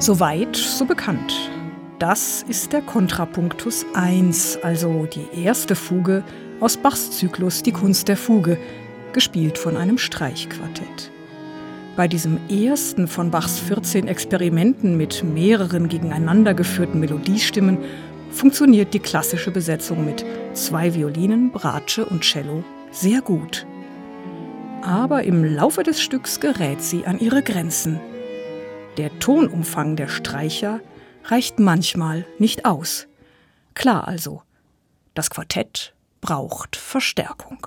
Soweit, so bekannt. Das ist der Kontrapunktus 1, also die erste Fuge aus Bachs Zyklus Die Kunst der Fuge, gespielt von einem Streichquartett. Bei diesem ersten von Bachs 14 Experimenten mit mehreren gegeneinander geführten Melodiestimmen funktioniert die klassische Besetzung mit zwei Violinen, Bratsche und Cello sehr gut. Aber im Laufe des Stücks gerät sie an ihre Grenzen. Der Tonumfang der Streicher reicht manchmal nicht aus. Klar also, das Quartett braucht Verstärkung.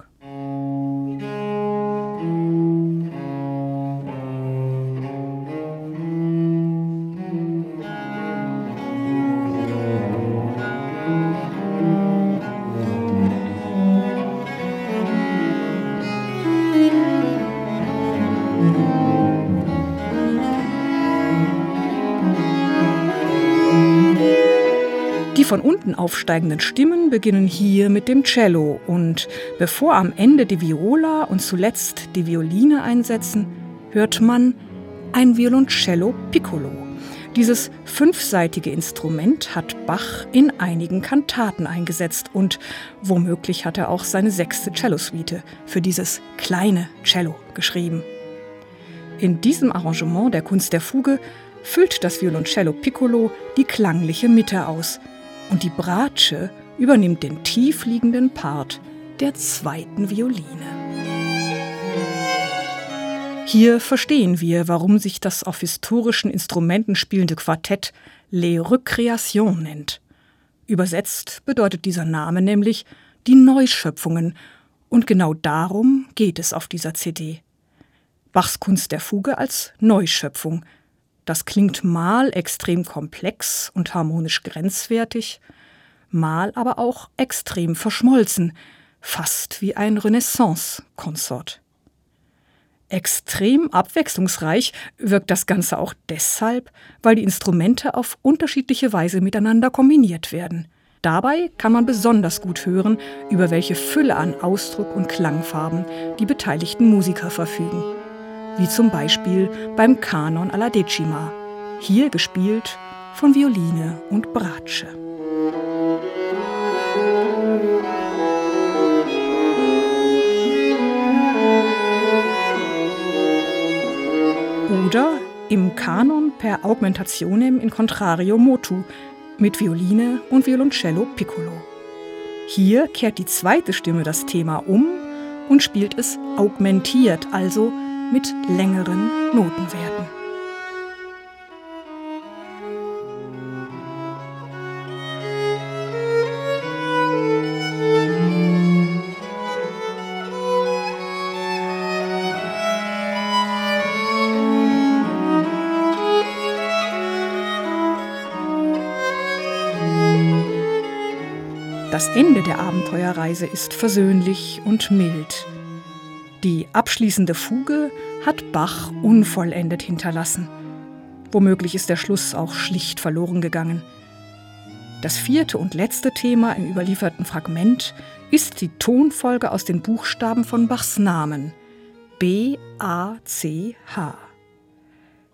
Die von unten aufsteigenden Stimmen beginnen hier mit dem Cello und bevor am Ende die Viola und zuletzt die Violine einsetzen, hört man ein Violoncello Piccolo. Dieses fünfseitige Instrument hat Bach in einigen Kantaten eingesetzt und womöglich hat er auch seine sechste Cellosuite für dieses kleine Cello geschrieben. In diesem Arrangement der Kunst der Fuge füllt das Violoncello Piccolo die klangliche Mitte aus – und die Bratsche übernimmt den tiefliegenden Part der zweiten Violine. Hier verstehen wir, warum sich das auf historischen Instrumenten spielende Quartett Les Recréations nennt. Übersetzt bedeutet dieser Name nämlich die Neuschöpfungen, und genau darum geht es auf dieser CD. Bachs Kunst der Fuge als Neuschöpfung, das klingt mal extrem komplex und harmonisch grenzwertig, mal aber auch extrem verschmolzen, fast wie ein Renaissance-Konsort. Extrem abwechslungsreich wirkt das Ganze auch deshalb, weil die Instrumente auf unterschiedliche Weise miteinander kombiniert werden. Dabei kann man besonders gut hören, über welche Fülle an Ausdruck und Klangfarben die beteiligten Musiker verfügen wie zum Beispiel beim Kanon alla Decima, hier gespielt von Violine und Bratsche. Oder im Kanon per Augmentationem in Contrario motu mit Violine und Violoncello piccolo. Hier kehrt die zweite Stimme das Thema um und spielt es augmentiert, also mit längeren Notenwerten. Das Ende der Abenteuerreise ist versöhnlich und mild. Die abschließende Fuge hat Bach unvollendet hinterlassen. Womöglich ist der Schluss auch schlicht verloren gegangen. Das vierte und letzte Thema im überlieferten Fragment ist die Tonfolge aus den Buchstaben von Bachs Namen B, A, C, H.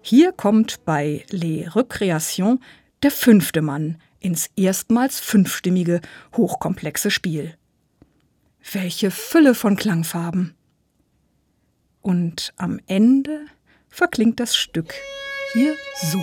Hier kommt bei Les Recréations der fünfte Mann ins erstmals fünfstimmige, hochkomplexe Spiel. Welche Fülle von Klangfarben! Und am Ende verklingt das Stück hier so.